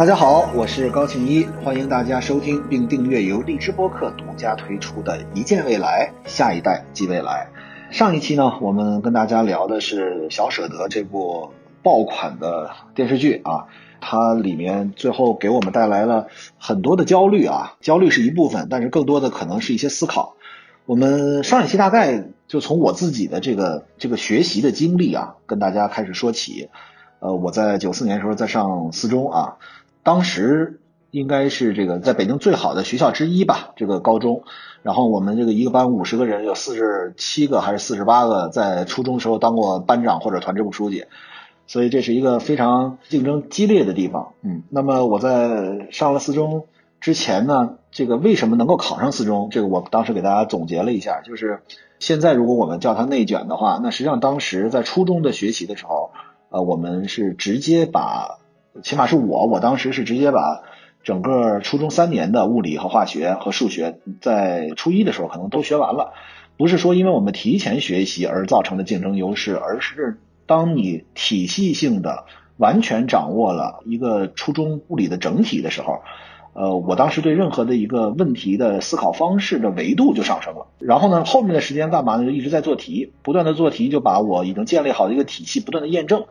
大家好，我是高庆一，欢迎大家收听并订阅由荔枝播客独家推出的《一见未来，下一代即未来》。上一期呢，我们跟大家聊的是《小舍得》这部爆款的电视剧啊，它里面最后给我们带来了很多的焦虑啊，焦虑是一部分，但是更多的可能是一些思考。我们上一期大概就从我自己的这个这个学习的经历啊，跟大家开始说起。呃，我在九四年的时候在上四中啊。当时应该是这个在北京最好的学校之一吧，这个高中。然后我们这个一个班五十个人，有四十七个还是四十八个在初中时候当过班长或者团支部书记，所以这是一个非常竞争激烈的地方。嗯，那么我在上了四中之前呢，这个为什么能够考上四中？这个我当时给大家总结了一下，就是现在如果我们叫它内卷的话，那实际上当时在初中的学习的时候，呃，我们是直接把。起码是我，我当时是直接把整个初中三年的物理和化学和数学，在初一的时候可能都学完了。不是说因为我们提前学习而造成的竞争优势，而是当你体系性的完全掌握了一个初中物理的整体的时候，呃，我当时对任何的一个问题的思考方式的维度就上升了。然后呢，后面的时间干嘛呢？就一直在做题，不断的做题，就把我已经建立好的一个体系不断的验证。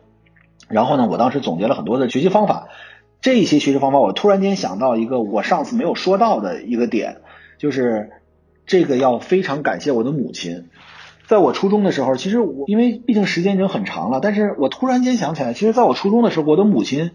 然后呢，我当时总结了很多的学习方法，这些学习方法，我突然间想到一个我上次没有说到的一个点，就是这个要非常感谢我的母亲。在我初中的时候，其实我因为毕竟时间已经很长了，但是我突然间想起来，其实在我初中的时候，我的母亲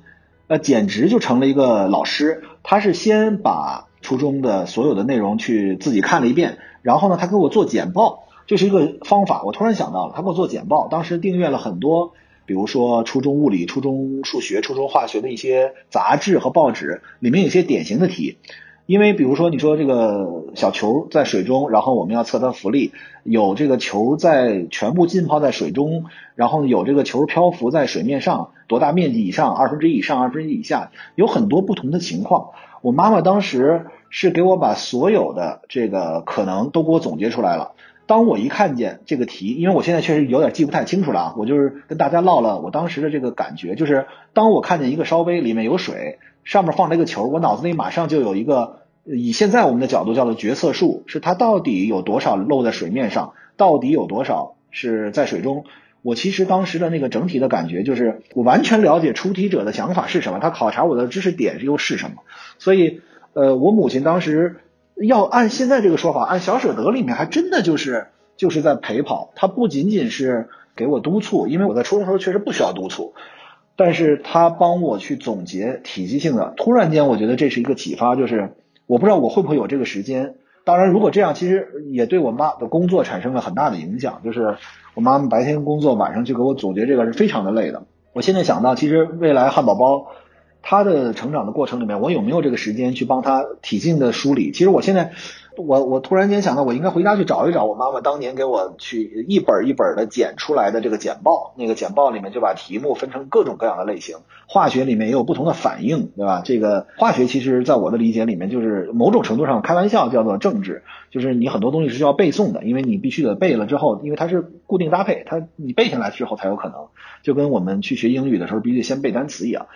呃简直就成了一个老师。她是先把初中的所有的内容去自己看了一遍，然后呢，她给我做简报，这是一个方法。我突然想到了，她给我做简报，当时订阅了很多。比如说初中物理、初中数学、初中化学的一些杂志和报纸，里面有些典型的题。因为比如说你说这个小球在水中，然后我们要测它浮力，有这个球在全部浸泡在水中，然后有这个球漂浮在水面上，多大面积以上，二分之一以上，二分之一以下，有很多不同的情况。我妈妈当时是给我把所有的这个可能都给我总结出来了。当我一看见这个题，因为我现在确实有点记不太清楚了啊，我就是跟大家唠了我当时的这个感觉，就是当我看见一个烧杯里面有水，上面放了一个球，我脑子里马上就有一个以现在我们的角度叫做决策数，是它到底有多少漏在水面上，到底有多少是在水中。我其实当时的那个整体的感觉就是，我完全了解出题者的想法是什么，他考察我的知识点又是什么，所以呃，我母亲当时。要按现在这个说法，按小舍得里面还真的就是就是在陪跑，他不仅仅是给我督促，因为我在初中时候确实不需要督促，但是他帮我去总结体系性的。突然间，我觉得这是一个启发，就是我不知道我会不会有这个时间。当然，如果这样，其实也对我妈的工作产生了很大的影响。就是我妈妈白天工作，晚上去给我总结这个是非常的累的。我现在想到，其实未来汉堡包。他的成长的过程里面，我有没有这个时间去帮他体系的梳理？其实我现在，我我突然间想到，我应该回家去找一找我妈妈当年给我去一本一本的剪出来的这个简报。那个简报里面就把题目分成各种各样的类型，化学里面也有不同的反应，对吧？这个化学其实在我的理解里面，就是某种程度上开玩笑叫做政治，就是你很多东西是需要背诵的，因为你必须得背了之后，因为它是固定搭配，它你背下来之后才有可能，就跟我们去学英语的时候必须先背单词一样。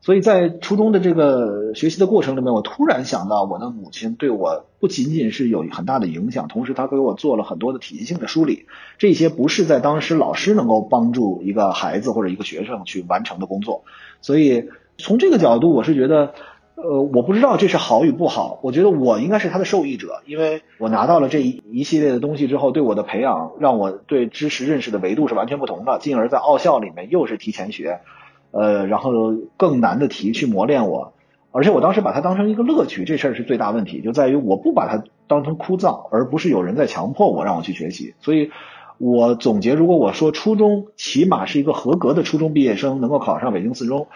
所以在初中的这个学习的过程里面，我突然想到，我的母亲对我不仅仅是有很大的影响，同时她给我做了很多的体系性的梳理。这些不是在当时老师能够帮助一个孩子或者一个学生去完成的工作。所以从这个角度，我是觉得，呃，我不知道这是好与不好。我觉得我应该是他的受益者，因为我拿到了这一一系列的东西之后，对我的培养，让我对知识认识的维度是完全不同的。进而在奥校里面又是提前学。呃，然后更难的题去磨练我，而且我当时把它当成一个乐趣，这事儿是最大问题，就在于我不把它当成枯燥，而不是有人在强迫我让我去学习。所以，我总结，如果我说初中起码是一个合格的初中毕业生能够考上北京四中，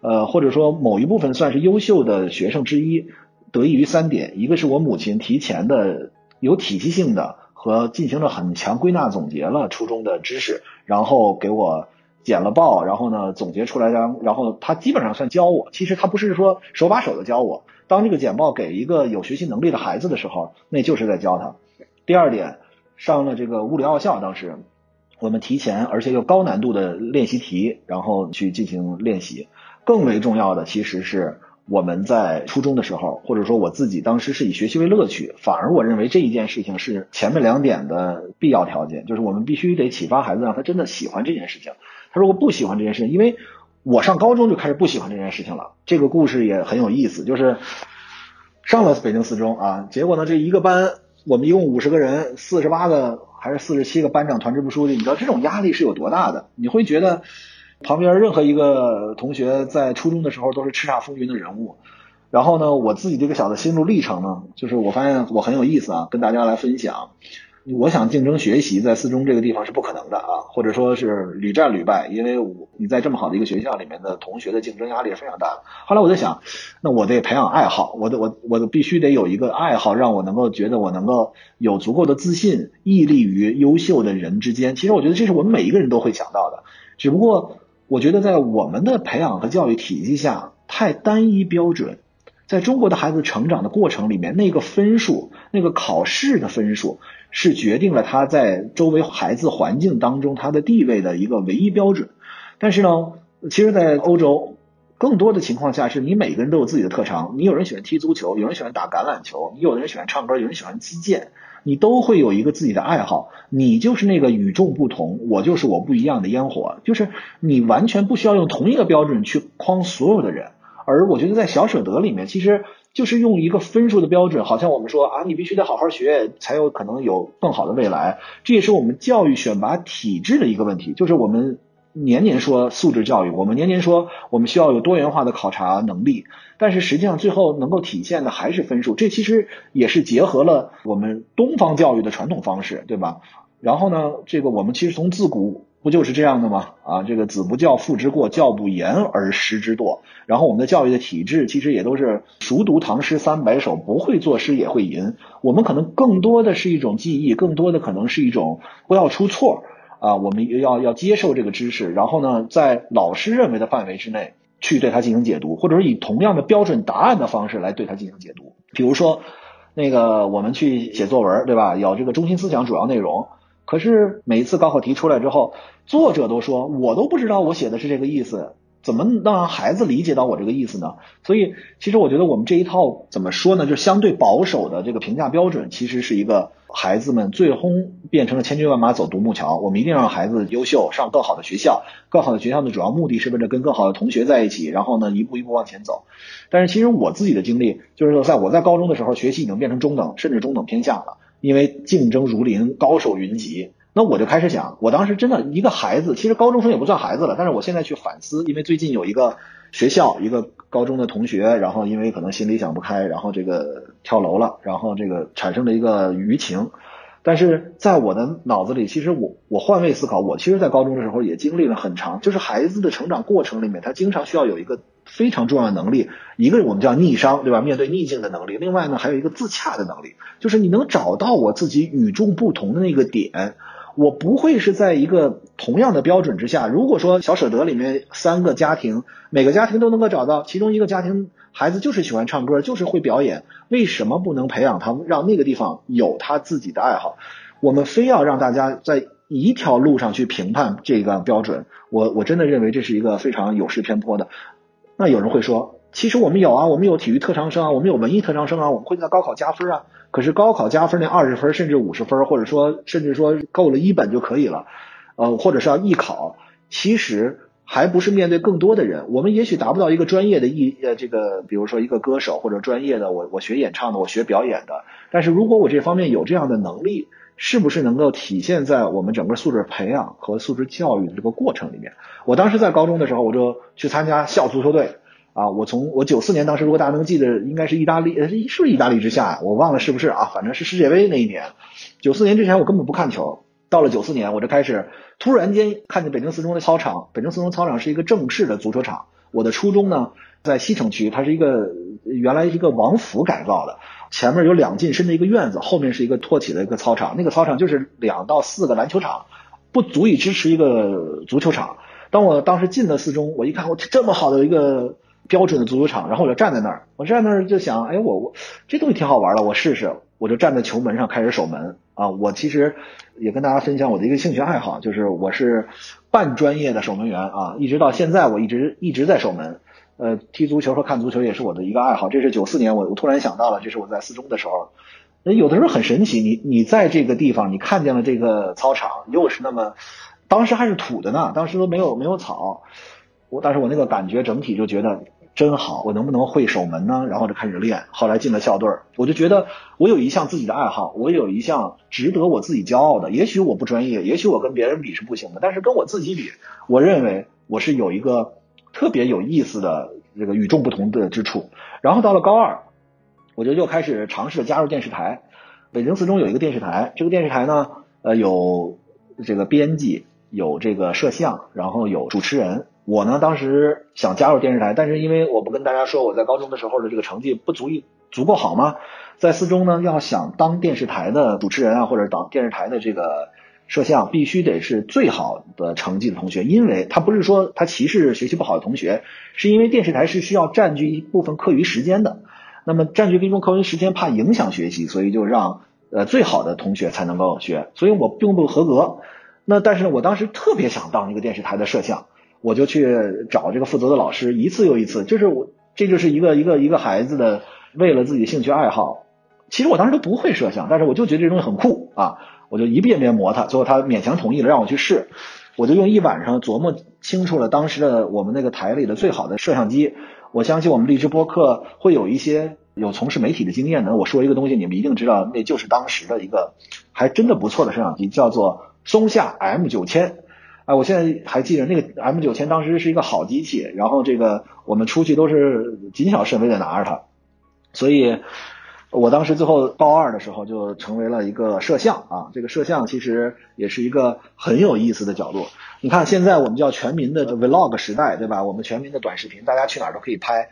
呃，或者说某一部分算是优秀的学生之一，得益于三点：一个是我母亲提前的有体系性的和进行了很强归纳总结了初中的知识，然后给我。剪了报，然后呢总结出来，然然后他基本上算教我。其实他不是说手把手的教我。当这个简报给一个有学习能力的孩子的时候，那就是在教他。第二点，上了这个物理奥校，当时我们提前而且又高难度的练习题，然后去进行练习。更为重要的其实是我们在初中的时候，或者说我自己当时是以学习为乐趣，反而我认为这一件事情是前面两点的必要条件，就是我们必须得启发孩子，让他真的喜欢这件事情。他说我不喜欢这件事情，因为我上高中就开始不喜欢这件事情了。这个故事也很有意思，就是上了北京四中啊，结果呢，这一个班我们一共五十个人，四十八个还是四十七个班长、团支部书记，你知道这种压力是有多大的？你会觉得。旁边任何一个同学在初中的时候都是叱咤风云的人物，然后呢，我自己这个小的心路历程呢，就是我发现我很有意思啊，跟大家来分享。我想竞争学习在四中这个地方是不可能的啊，或者说是屡战屡败，因为我你在这么好的一个学校里面的同学的竞争压力是非常大的。后来我在想，那我得培养爱好，我得我我必须得有一个爱好，让我能够觉得我能够有足够的自信，屹立于优秀的人之间。其实我觉得这是我们每一个人都会想到的，只不过。我觉得在我们的培养和教育体系下太单一标准，在中国的孩子成长的过程里面，那个分数，那个考试的分数，是决定了他在周围孩子环境当中他的地位的一个唯一标准。但是呢，其实，在欧洲，更多的情况下是你每个人都有自己的特长，你有人喜欢踢足球，有人喜欢打橄榄球，你有的人喜欢唱歌，有人喜欢击剑。你都会有一个自己的爱好，你就是那个与众不同，我就是我不一样的烟火，就是你完全不需要用同一个标准去框所有的人。而我觉得在小舍得里面，其实就是用一个分数的标准，好像我们说啊，你必须得好好学，才有可能有更好的未来。这也是我们教育选拔体制的一个问题，就是我们。年年说素质教育，我们年年说我们需要有多元化的考察能力，但是实际上最后能够体现的还是分数。这其实也是结合了我们东方教育的传统方式，对吧？然后呢，这个我们其实从自古不就是这样的吗？啊，这个子不教父之过，教不严而师之惰。然后我们的教育的体制其实也都是熟读唐诗三百首，不会作诗也会吟。我们可能更多的是一种记忆，更多的可能是一种不要出错。啊，我们要要接受这个知识，然后呢，在老师认为的范围之内去对它进行解读，或者说以同样的标准答案的方式来对它进行解读。比如说，那个我们去写作文，对吧？有这个中心思想、主要内容。可是每一次高考题出来之后，作者都说我都不知道我写的是这个意思。怎么能让孩子理解到我这个意思呢？所以，其实我觉得我们这一套怎么说呢？就相对保守的这个评价标准，其实是一个孩子们最终变成了千军万马走独木桥。我们一定让孩子优秀，上更好的学校。更好的学校的主要目的是为了跟更好的同学在一起，然后呢，一步一步往前走。但是，其实我自己的经历就是说，在我在高中的时候，学习已经变成中等，甚至中等偏下了，因为竞争如林，高手云集。那我就开始想，我当时真的一个孩子，其实高中生也不算孩子了。但是我现在去反思，因为最近有一个学校，一个高中的同学，然后因为可能心里想不开，然后这个跳楼了，然后这个产生了一个舆情。但是在我的脑子里，其实我我换位思考，我其实，在高中的时候也经历了很长，就是孩子的成长过程里面，他经常需要有一个非常重要的能力，一个我们叫逆商，对吧？面对逆境的能力。另外呢，还有一个自洽的能力，就是你能找到我自己与众不同的那个点。我不会是在一个同样的标准之下。如果说小舍得里面三个家庭，每个家庭都能够找到其中一个家庭孩子就是喜欢唱歌，就是会表演，为什么不能培养他，让那个地方有他自己的爱好？我们非要让大家在一条路上去评判这个标准，我我真的认为这是一个非常有失偏颇的。那有人会说。其实我们有啊，我们有体育特长生啊，我们有文艺特长生啊，我们会在高考加分啊。可是高考加分那二十分甚至五十分，或者说甚至说够了一本就可以了，呃，或者是要艺考，其实还不是面对更多的人。我们也许达不到一个专业的艺呃这个，比如说一个歌手或者专业的我我学演唱的，我学表演的。但是如果我这方面有这样的能力，是不是能够体现在我们整个素质培养和素质教育的这个过程里面？我当时在高中的时候，我就去参加校足球队。啊，我从我九四年当时，如果大家能记得，应该是意大利，呃，是不是意大利之下？我忘了是不是啊？反正是世界杯那一年。九四年之前我根本不看球，到了九四年，我就开始突然间看见北京四中的操场。北京四中操场是一个正式的足球场。我的初中呢在西城区，它是一个原来一个王府改造的，前面有两进深的一个院子，后面是一个托起的一个操场。那个操场就是两到四个篮球场，不足以支持一个足球场。当我当时进了四中，我一看，我这么好的一个。标准的足球场，然后我就站在那儿，我站那儿就想，哎，我我这东西挺好玩的，我试试。我就站在球门上开始守门啊。我其实也跟大家分享我的一个兴趣爱好，就是我是半专业的守门员啊，一直到现在我一直一直在守门。呃，踢足球和看足球也是我的一个爱好。这是九四年，我我突然想到了，这是我在四中的时候。那有的时候很神奇，你你在这个地方，你看见了这个操场，又是那么，当时还是土的呢，当时都没有没有草。我但是我那个感觉整体就觉得真好，我能不能会守门呢？然后就开始练，后来进了校队，我就觉得我有一项自己的爱好，我有一项值得我自己骄傲的。也许我不专业，也许我跟别人比是不行的，但是跟我自己比，我认为我是有一个。特别有意思的这个与众不同的之处，然后到了高二，我就又开始尝试加入电视台。北京四中有一个电视台，这个电视台呢，呃，有这个编辑，有这个摄像，然后有主持人。我呢，当时想加入电视台，但是因为我不跟大家说我在高中的时候的这个成绩不足以足够好吗？在四中呢，要想当电视台的主持人啊，或者当电视台的这个。摄像必须得是最好的成绩的同学，因为他不是说他歧视学习不好的同学，是因为电视台是需要占据一部分课余时间的，那么占据一部分课余时间怕影响学习，所以就让呃最好的同学才能够学，所以我并不合格。那但是我当时特别想当一个电视台的摄像，我就去找这个负责的老师，一次又一次，就是我这就是一个一个一个孩子的为了自己兴趣爱好，其实我当时都不会摄像，但是我就觉得这东西很酷啊。我就一遍遍磨它，最后他勉强同意了，让我去试。我就用一晚上琢磨清楚了当时的我们那个台里的最好的摄像机。我相信我们荔枝播客会有一些有从事媒体的经验的。我说一个东西，你们一定知道，那就是当时的一个还真的不错的摄像机，叫做松下 M 九千。哎，我现在还记得那个 M 九千当时是一个好机器，然后这个我们出去都是谨小慎微的拿着它，所以。我当时最后高二的时候就成为了一个摄像啊，这个摄像其实也是一个很有意思的角度。你看现在我们叫全民的 vlog 时代，对吧？我们全民的短视频，大家去哪儿都可以拍。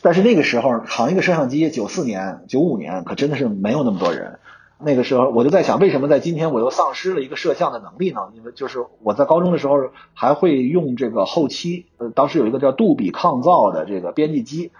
但是那个时候扛一个摄像机，九四年、九五年可真的是没有那么多人。那个时候我就在想，为什么在今天我又丧失了一个摄像的能力呢？因为就是我在高中的时候还会用这个后期，呃，当时有一个叫杜比抗噪的这个编辑机。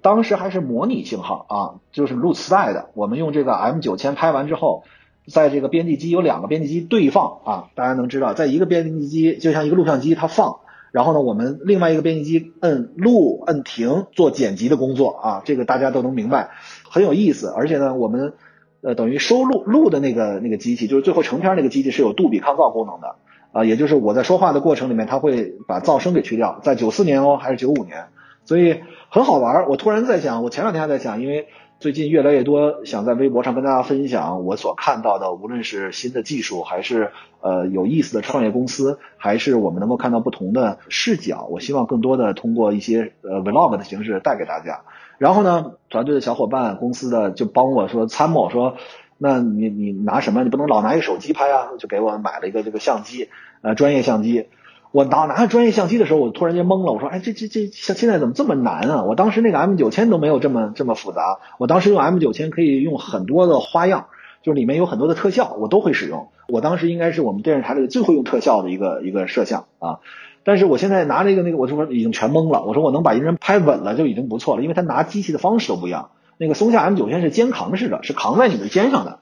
当时还是模拟信号啊，就是录磁带的。我们用这个 M 九千拍完之后，在这个编辑机有两个编辑机对放啊，大家能知道，在一个编辑机就像一个录像机，它放，然后呢，我们另外一个编辑机摁录摁停做剪辑的工作啊，这个大家都能明白，很有意思。而且呢，我们呃等于收录录的那个那个机器，就是最后成片那个机器是有杜比抗噪功能的啊，也就是我在说话的过程里面，它会把噪声给去掉。在九四年哦，还是九五年，所以。很好玩，我突然在想，我前两天还在想，因为最近越来越多想在微博上跟大家分享我所看到的，无论是新的技术，还是呃有意思的创业公司，还是我们能够看到不同的视角。我希望更多的通过一些呃 vlog 的形式带给大家。然后呢，团队的小伙伴、公司的就帮我说参谋说，那你你拿什么？你不能老拿一个手机拍啊，就给我买了一个这个相机，呃，专业相机。我拿拿着专业相机的时候，我突然间懵了。我说：“哎，这这这像现在怎么这么难啊？我当时那个 M 九千都没有这么这么复杂。我当时用 M 九千可以用很多的花样，就是里面有很多的特效，我都会使用。我当时应该是我们电视台里最会用特效的一个一个摄像啊。但是我现在拿着一个那个，我说已经全懵了。我说我能把一个人拍稳了就已经不错了，因为他拿机器的方式都不一样。那个松下 M 九千是肩扛式的，是扛在你的肩上的，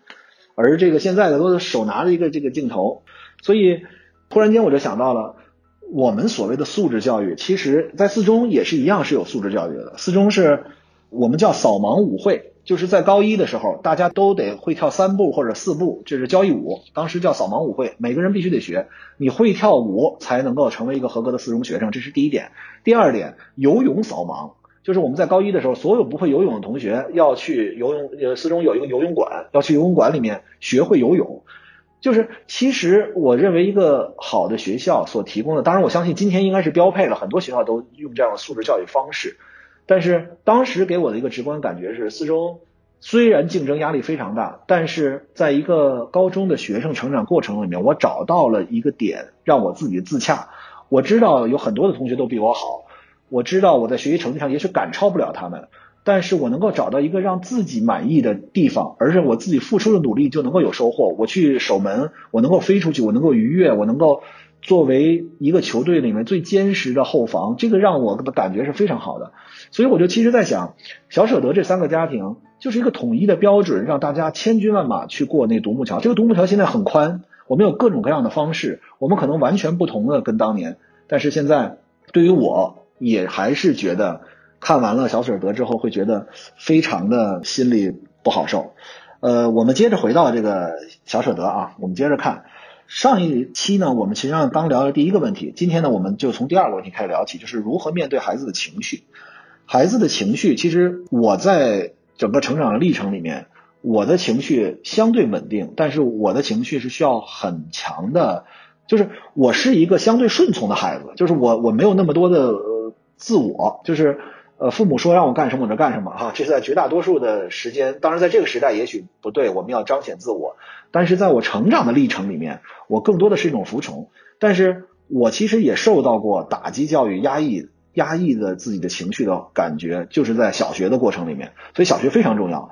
而这个现在的都是手拿着一个这个镜头。所以突然间我就想到了。”我们所谓的素质教育，其实，在四中也是一样是有素质教育的。四中是我们叫扫盲舞会，就是在高一的时候，大家都得会跳三步或者四步，这是交谊舞，当时叫扫盲舞会，每个人必须得学。你会跳舞才能够成为一个合格的四中学生，这是第一点。第二点，游泳扫盲，就是我们在高一的时候，所有不会游泳的同学要去游泳，呃，四中有一个游泳馆，要去游泳馆里面学会游泳。就是，其实我认为一个好的学校所提供的，当然我相信今天应该是标配了，很多学校都用这样的素质教育方式。但是当时给我的一个直观感觉是，四中虽然竞争压力非常大，但是在一个高中的学生成长过程里面，我找到了一个点让我自己自洽。我知道有很多的同学都比我好，我知道我在学习成绩上也许赶超不了他们。但是我能够找到一个让自己满意的地方，而且我自己付出的努力就能够有收获。我去守门，我能够飞出去，我能够逾越，我能够作为一个球队里面最坚实的后防，这个让我的感觉是非常好的。所以我就其实在想，小舍得这三个家庭就是一个统一的标准，让大家千军万马去过那独木桥。这个独木桥现在很宽，我们有各种各样的方式，我们可能完全不同的跟当年，但是现在对于我。也还是觉得看完了小舍得之后会觉得非常的心里不好受。呃，我们接着回到这个小舍得啊，我们接着看上一期呢，我们实际上刚聊了第一个问题，今天呢，我们就从第二个问题开始聊起，就是如何面对孩子的情绪。孩子的情绪，其实我在整个成长的历程里面，我的情绪相对稳定，但是我的情绪是需要很强的，就是我是一个相对顺从的孩子，就是我我没有那么多的自我，就是。呃，父母说让我干什么我就干什么哈，这是在绝大多数的时间，当然在这个时代也许不对，我们要彰显自我。但是在我成长的历程里面，我更多的是一种服从。但是我其实也受到过打击教育、压抑、压抑的自己的情绪的感觉，就是在小学的过程里面。所以小学非常重要。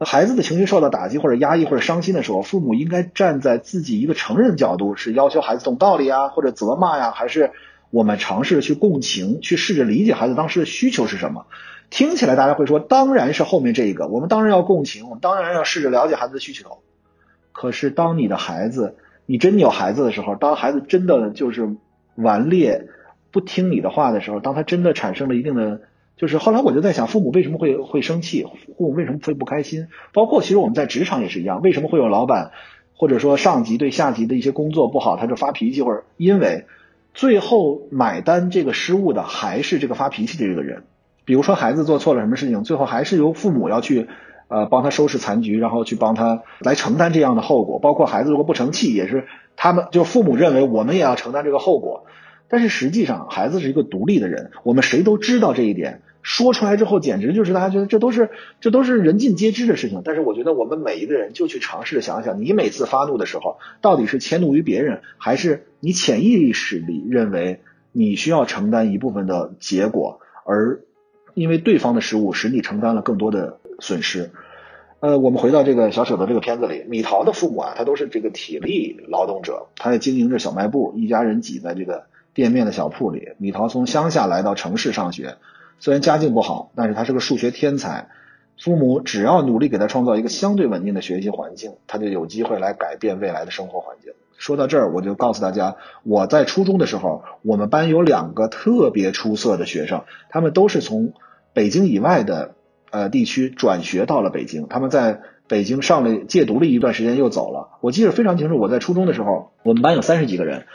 孩子的情绪受到打击或者压抑或者伤心的时候，父母应该站在自己一个成人角度，是要求孩子懂道理啊，或者责骂呀，还是？我们尝试去共情，去试着理解孩子当时的需求是什么。听起来大家会说，当然是后面这一个。我们当然要共情，我们当然要试着了解孩子的需求。可是，当你的孩子，你真有孩子的时候，当孩子真的就是顽劣不听你的话的时候，当他真的产生了一定的，就是后来我就在想，父母为什么会会生气？父母为什么会不开心？包括其实我们在职场也是一样，为什么会有老板或者说上级对下级的一些工作不好，他就发脾气，或者因为。最后买单这个失误的还是这个发脾气的这个人，比如说孩子做错了什么事情，最后还是由父母要去呃帮他收拾残局，然后去帮他来承担这样的后果。包括孩子如果不成器，也是他们就父母认为我们也要承担这个后果。但是实际上孩子是一个独立的人，我们谁都知道这一点。说出来之后，简直就是大家觉得这都是这都是人尽皆知的事情。但是我觉得我们每一个人就去尝试着想想，你每次发怒的时候，到底是迁怒于别人，还是你潜意识里认为你需要承担一部分的结果，而因为对方的失误使你承担了更多的损失。呃，我们回到这个小舍得这个片子里，米桃的父母啊，他都是这个体力劳动者，他在经营着小卖部，一家人挤在这个店面的小铺里。米桃从乡下来到城市上学。虽然家境不好，但是他是个数学天才。父母只要努力给他创造一个相对稳定的学习环境，他就有机会来改变未来的生活环境。说到这儿，我就告诉大家，我在初中的时候，我们班有两个特别出色的学生，他们都是从北京以外的呃地区转学到了北京。他们在北京上了借读了一段时间，又走了。我记得非常清楚，我在初中的时候，我们班有三十几个人。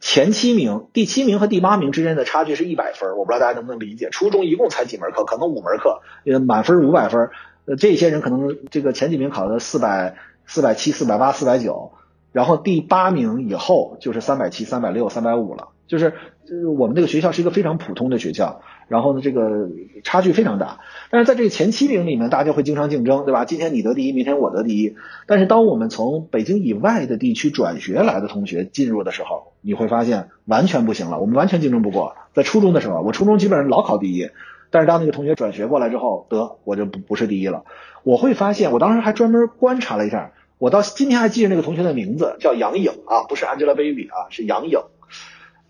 前七名、第七名和第八名之间的差距是一百分，我不知道大家能不能理解。初中一共才几门课，可能五门课，呃，满分五百分，呃，这些人可能这个前几名考的四百、四百七、四百八、四百九，然后第八名以后就是三百七、三百六、三百五了，就是。就是我们这个学校是一个非常普通的学校，然后呢，这个差距非常大。但是在这个前七名里面，大家会经常竞争，对吧？今天你得第一，明天我得第一。但是当我们从北京以外的地区转学来的同学进入的时候，你会发现完全不行了，我们完全竞争不过。在初中的时候，我初中基本上老考第一，但是当那个同学转学过来之后，得我就不不是第一了。我会发现，我当时还专门观察了一下，我到今天还记得那个同学的名字叫杨颖啊，不是 Angelababy 啊，是杨颖，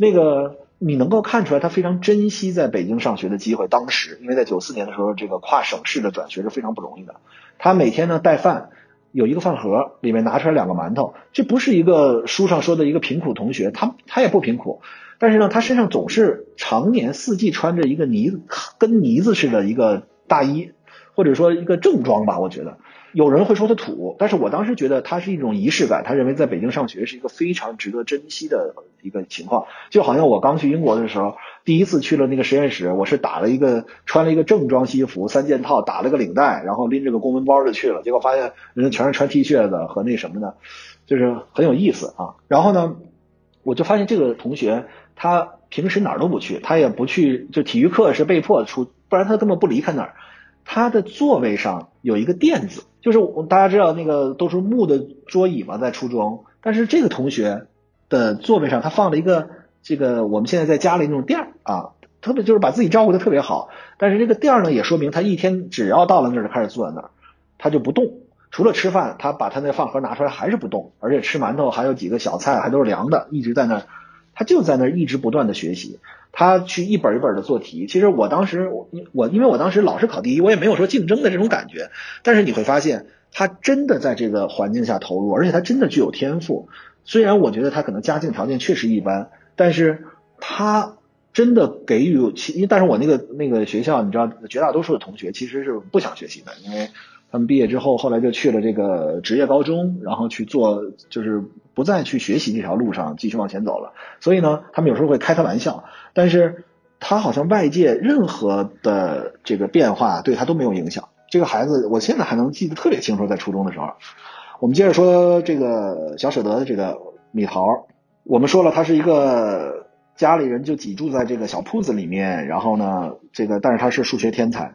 那个。你能够看出来，他非常珍惜在北京上学的机会。当时，因为在九四年的时候，这个跨省市的转学是非常不容易的。他每天呢带饭，有一个饭盒，里面拿出来两个馒头。这不是一个书上说的一个贫苦同学，他他也不贫苦，但是呢，他身上总是常年四季穿着一个呢跟呢子似的一个大衣，或者说一个正装吧，我觉得。有人会说他土，但是我当时觉得他是一种仪式感。他认为在北京上学是一个非常值得珍惜的一个情况，就好像我刚去英国的时候，第一次去了那个实验室，我是打了一个穿了一个正装西服三件套，打了个领带，然后拎着个公文包就去了，结果发现人家全是穿 T 恤的和那什么的，就是很有意思啊。然后呢，我就发现这个同学他平时哪儿都不去，他也不去，就体育课是被迫出，不然他根本不离开那儿。他的座位上有一个垫子，就是大家知道那个都是木的桌椅嘛，在初中。但是这个同学的座位上，他放了一个这个我们现在在家里那种垫儿啊，特别就是把自己照顾的特别好。但是这个垫儿呢，也说明他一天只要到了那儿就开始坐在那儿，他就不动。除了吃饭，他把他那饭盒拿出来还是不动，而且吃馒头还有几个小菜还都是凉的，一直在那儿，他就在那儿一直不断的学习。他去一本一本的做题，其实我当时我因为我当时老是考第一，我也没有说竞争的这种感觉。但是你会发现，他真的在这个环境下投入，而且他真的具有天赋。虽然我觉得他可能家境条件确实一般，但是他真的给予其，但是我那个那个学校，你知道，绝大多数的同学其实是不想学习的，因为他们毕业之后，后来就去了这个职业高中，然后去做，就是不再去学习这条路上继续往前走了。所以呢，他们有时候会开他玩笑，但是他好像外界任何的这个变化对他都没有影响。这个孩子，我现在还能记得特别清楚，在初中的时候。我们接着说这个小舍得的这个米桃，我们说了，他是一个。家里人就挤住在这个小铺子里面，然后呢，这个但是他是数学天才。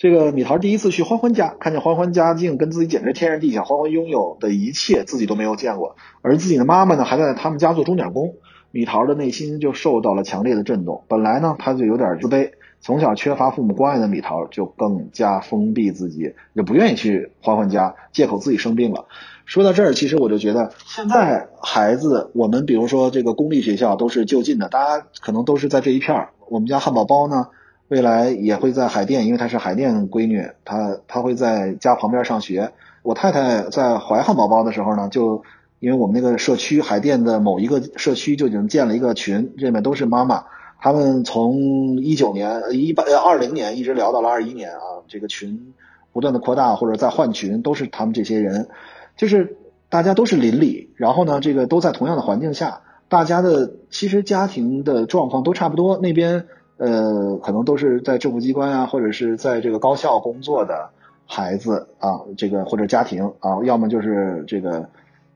这个米桃第一次去欢欢家，看见欢欢家境跟自己简直天然地下，欢欢拥有的一切自己都没有见过，而自己的妈妈呢还在他们家做钟点工，米桃的内心就受到了强烈的震动。本来呢他就有点自卑，从小缺乏父母关爱的米桃就更加封闭自己，也不愿意去欢欢家，借口自己生病了。说到这儿，其实我就觉得，现在孩子，我们比如说这个公立学校都是就近的，大家可能都是在这一片儿。我们家汉堡包呢，未来也会在海淀，因为她是海淀闺女，她她会在家旁边上学。我太太在怀汉堡包的时候呢，就因为我们那个社区海淀的某一个社区就已经建了一个群，这里面都是妈妈，他们从一九年一八二零年一直聊到了二一年啊，这个群不断的扩大或者在换群，都是他们这些人。就是大家都是邻里，然后呢，这个都在同样的环境下，大家的其实家庭的状况都差不多。那边呃，可能都是在政府机关啊，或者是在这个高校工作的孩子啊，这个或者家庭啊，要么就是这个，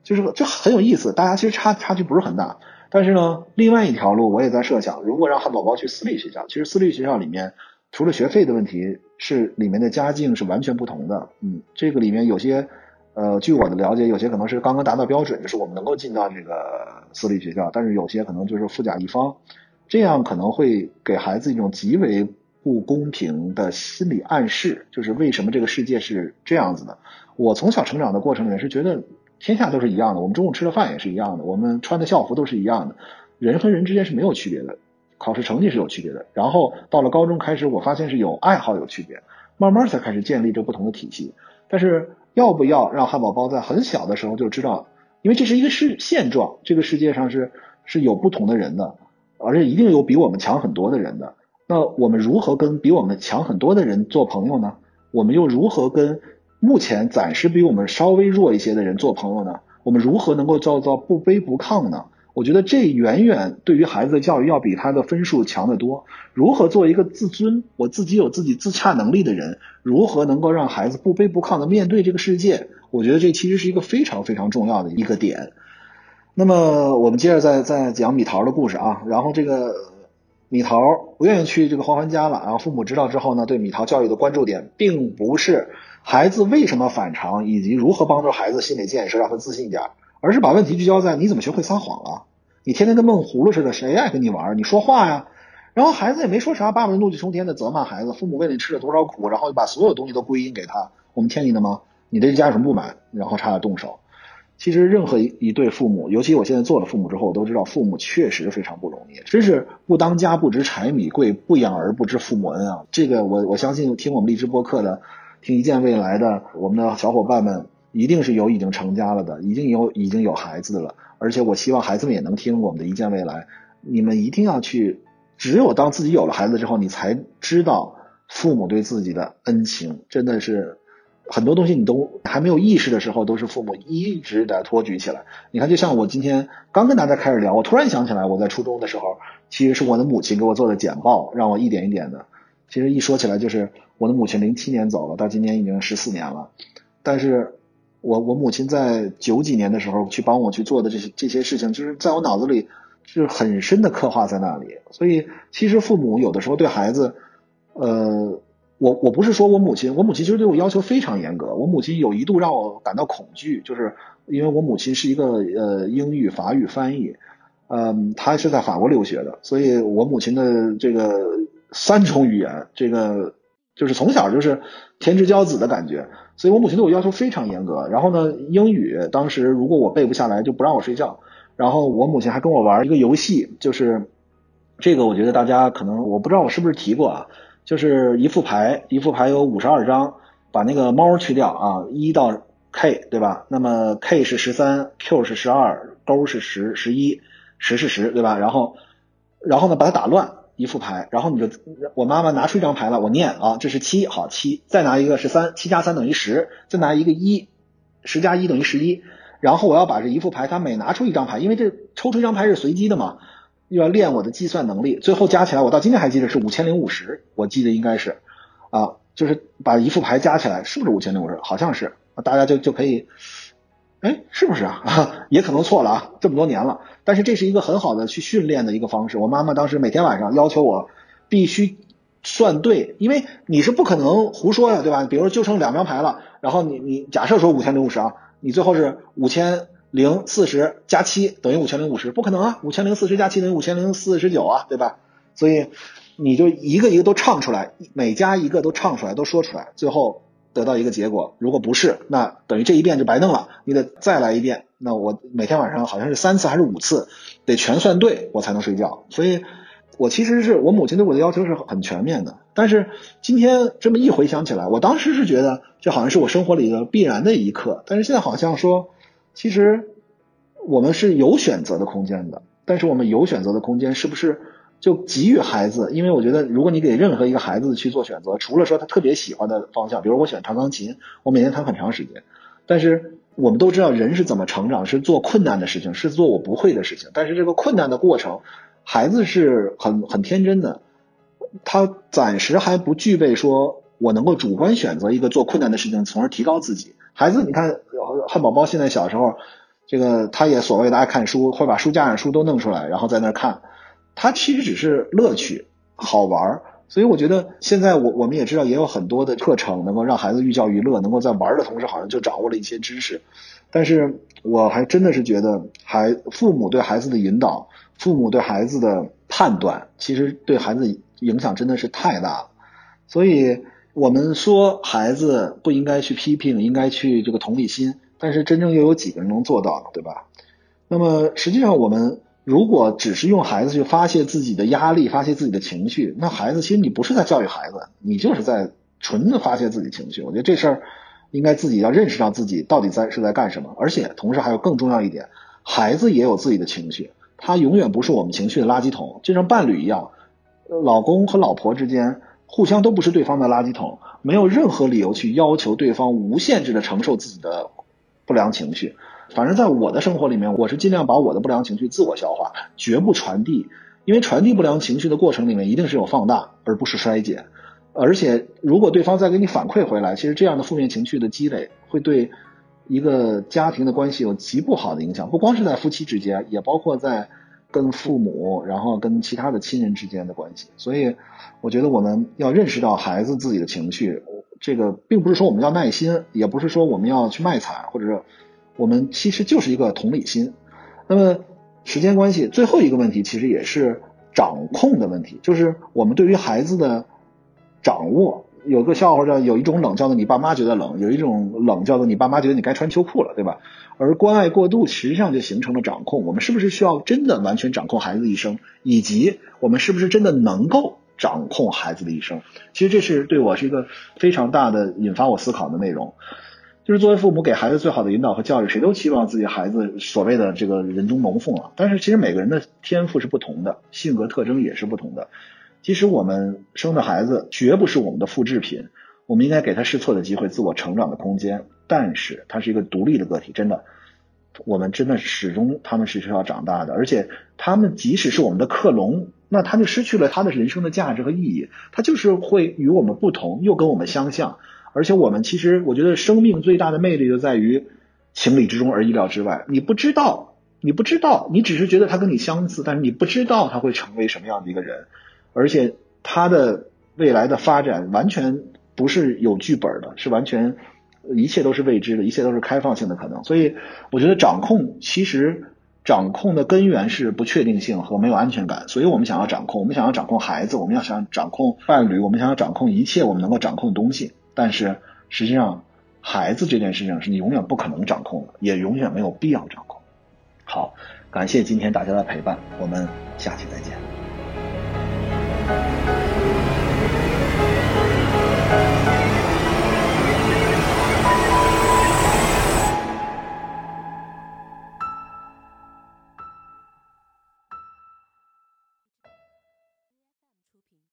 就是就很有意思。大家其实差差距不是很大，但是呢，另外一条路我也在设想，如果让汉堡包去私立学校，其实私立学校里面除了学费的问题，是里面的家境是完全不同的。嗯，这个里面有些。呃，据我的了解，有些可能是刚刚达到标准，就是我们能够进到这个私立学校，但是有些可能就是富甲一方，这样可能会给孩子一种极为不公平的心理暗示，就是为什么这个世界是这样子的。我从小成长的过程里面是觉得天下都是一样的，我们中午吃的饭也是一样的，我们穿的校服都是一样的，人和人之间是没有区别的，考试成绩是有区别的。然后到了高中开始，我发现是有爱好有区别，慢慢才开始建立这不同的体系，但是。要不要让汉堡包在很小的时候就知道？因为这是一个世现状，这个世界上是是有不同的人的，而且一定有比我们强很多的人的。那我们如何跟比我们强很多的人做朋友呢？我们又如何跟目前暂时比我们稍微弱一些的人做朋友呢？我们如何能够叫做不卑不亢呢？我觉得这远远对于孩子的教育要比他的分数强得多。如何做一个自尊，我自己有自己自洽能力的人？如何能够让孩子不卑不亢的面对这个世界？我觉得这其实是一个非常非常重要的一个点。那么我们接着再再讲米桃的故事啊。然后这个米桃不愿意去这个欢欢家了。然后父母知道之后呢，对米桃教育的关注点并不是孩子为什么反常，以及如何帮助孩子心理建设，让他自信一点。而是把问题聚焦在你怎么学会撒谎了？你天天跟闷葫芦似的，谁爱跟你玩？你说话呀！然后孩子也没说啥，爸爸怒气冲天的责骂孩子，父母为了你吃了多少苦，然后就把所有东西都归因给他。我们欠你的吗？你对这家有什么不满？然后差点动手。其实任何一对父母，尤其我现在做了父母之后，我都知道父母确实非常不容易，真是不当家不知柴米贵，不养儿不知父母恩啊！这个我我相信听我们励志播客的，听一见未来的我们的小伙伴们。一定是有已经成家了的，已经有已经有孩子了，而且我希望孩子们也能听我们的一见未来。你们一定要去，只有当自己有了孩子之后，你才知道父母对自己的恩情，真的是很多东西你都还没有意识的时候，都是父母一直在托举起来。你看，就像我今天刚跟大家开始聊，我突然想起来，我在初中的时候，其实是我的母亲给我做的简报，让我一点一点的。其实一说起来，就是我的母亲零七年走了，到今年已经十四年了，但是。我我母亲在九几年的时候去帮我去做的这些这些事情，就是在我脑子里是很深的刻画在那里。所以其实父母有的时候对孩子，呃，我我不是说我母亲，我母亲其实对我要求非常严格。我母亲有一度让我感到恐惧，就是因为我母亲是一个呃英语法语翻译，嗯，她是在法国留学的，所以我母亲的这个三种语言，这个就是从小就是天之骄子的感觉。所以我母亲对我要求非常严格，然后呢，英语当时如果我背不下来就不让我睡觉，然后我母亲还跟我玩一个游戏，就是这个我觉得大家可能我不知道我是不是提过啊，就是一副牌，一副牌有五十二张，把那个猫去掉啊，一到 K 对吧？那么 K 是十三，Q 是十二，勾是十十一，十是十对吧？然后然后呢把它打乱，一副牌，然后你就我妈妈拿出一张牌了，我念啊，这是七，好七，再拿一个是三，七加三等于十，再拿一个一，十加一等于十一，然后我要把这一副牌，它每拿出一张牌，因为这抽出一张牌是随机的嘛，又要练我的计算能力，最后加起来，我到今天还记得是五千零五十，我记得应该是啊，就是把一副牌加起来，是不是五千零五十？好像是，大家就就可以。哎，是不是啊？也可能错了啊，这么多年了。但是这是一个很好的去训练的一个方式。我妈妈当时每天晚上要求我必须算对，因为你是不可能胡说呀，对吧？比如就剩两张牌了，然后你你假设说五千零五十啊，你最后是五千零四十加七等于五千零五十，不可能啊，五千零四十加七等于五千零四十九啊，对吧？所以你就一个一个都唱出来，每加一个都唱出来，都说出来，最后。得到一个结果，如果不是，那等于这一遍就白弄了。你得再来一遍。那我每天晚上好像是三次还是五次，得全算对，我才能睡觉。所以，我其实是我母亲对我的要求是很全面的。但是今天这么一回想起来，我当时是觉得这好像是我生活里的必然的一课。但是现在好像说，其实我们是有选择的空间的。但是我们有选择的空间，是不是？就给予孩子，因为我觉得，如果你给任何一个孩子去做选择，除了说他特别喜欢的方向，比如我喜欢弹钢琴，我每天弹很长时间。但是我们都知道，人是怎么成长，是做困难的事情，是做我不会的事情。但是这个困难的过程，孩子是很很天真的，他暂时还不具备说我能够主观选择一个做困难的事情，从而提高自己。孩子，你看汉堡包现在小时候，这个他也所谓的爱看书，会把书架上书都弄出来，然后在那看。他其实只是乐趣，好玩，所以我觉得现在我我们也知道也有很多的课程能够让孩子寓教于乐，能够在玩的同时好像就掌握了一些知识。但是我还真的是觉得，孩父母对孩子的引导，父母对孩子的判断，其实对孩子影响真的是太大了。所以我们说孩子不应该去批评，应该去这个同理心，但是真正又有几个人能做到呢？对吧？那么实际上我们。如果只是用孩子去发泄自己的压力、发泄自己的情绪，那孩子其实你不是在教育孩子，你就是在纯的发泄自己情绪。我觉得这事儿应该自己要认识到自己到底在是在干什么，而且同时还有更重要一点，孩子也有自己的情绪，他永远不是我们情绪的垃圾桶，就像伴侣一样，老公和老婆之间互相都不是对方的垃圾桶，没有任何理由去要求对方无限制的承受自己的不良情绪。反正，在我的生活里面，我是尽量把我的不良情绪自我消化，绝不传递。因为传递不良情绪的过程里面，一定是有放大，而不是衰减。而且，如果对方再给你反馈回来，其实这样的负面情绪的积累，会对一个家庭的关系有极不好的影响。不光是在夫妻之间，也包括在跟父母，然后跟其他的亲人之间的关系。所以，我觉得我们要认识到孩子自己的情绪，这个并不是说我们要耐心，也不是说我们要去卖惨，或者是。我们其实就是一个同理心。那么时间关系，最后一个问题其实也是掌控的问题，就是我们对于孩子的掌握。有个笑话叫有一种冷叫做你爸妈觉得冷，有一种冷叫做你爸妈觉得你该穿秋裤了，对吧？而关爱过度实际上就形成了掌控。我们是不是需要真的完全掌控孩子的一生？以及我们是不是真的能够掌控孩子的一生？其实这是对我是一个非常大的引发我思考的内容。就是作为父母给孩子最好的引导和教育，谁都期望自己孩子所谓的这个人中龙凤啊。但是其实每个人的天赋是不同的，性格特征也是不同的。其实我们生的孩子绝不是我们的复制品，我们应该给他试错的机会，自我成长的空间。但是他是一个独立的个体，真的，我们真的始终他们是需要长大的。而且他们即使是我们的克隆，那他就失去了他的人生的价值和意义。他就是会与我们不同，又跟我们相像。而且我们其实，我觉得生命最大的魅力就在于情理之中而意料之外。你不知道，你不知道，你只是觉得他跟你相似，但是你不知道他会成为什么样的一个人，而且他的未来的发展完全不是有剧本的，是完全一切都是未知的，一切都是开放性的可能。所以，我觉得掌控其实掌控的根源是不确定性和没有安全感。所以我们想要掌控，我们想要掌控孩子，我们要想掌控伴侣，我们想要掌控一切我们能够掌控的东西。但是实际上，孩子这件事情是你永远不可能掌控的，也永远没有必要掌控。好，感谢今天大家的陪伴，我们下期再见。thank you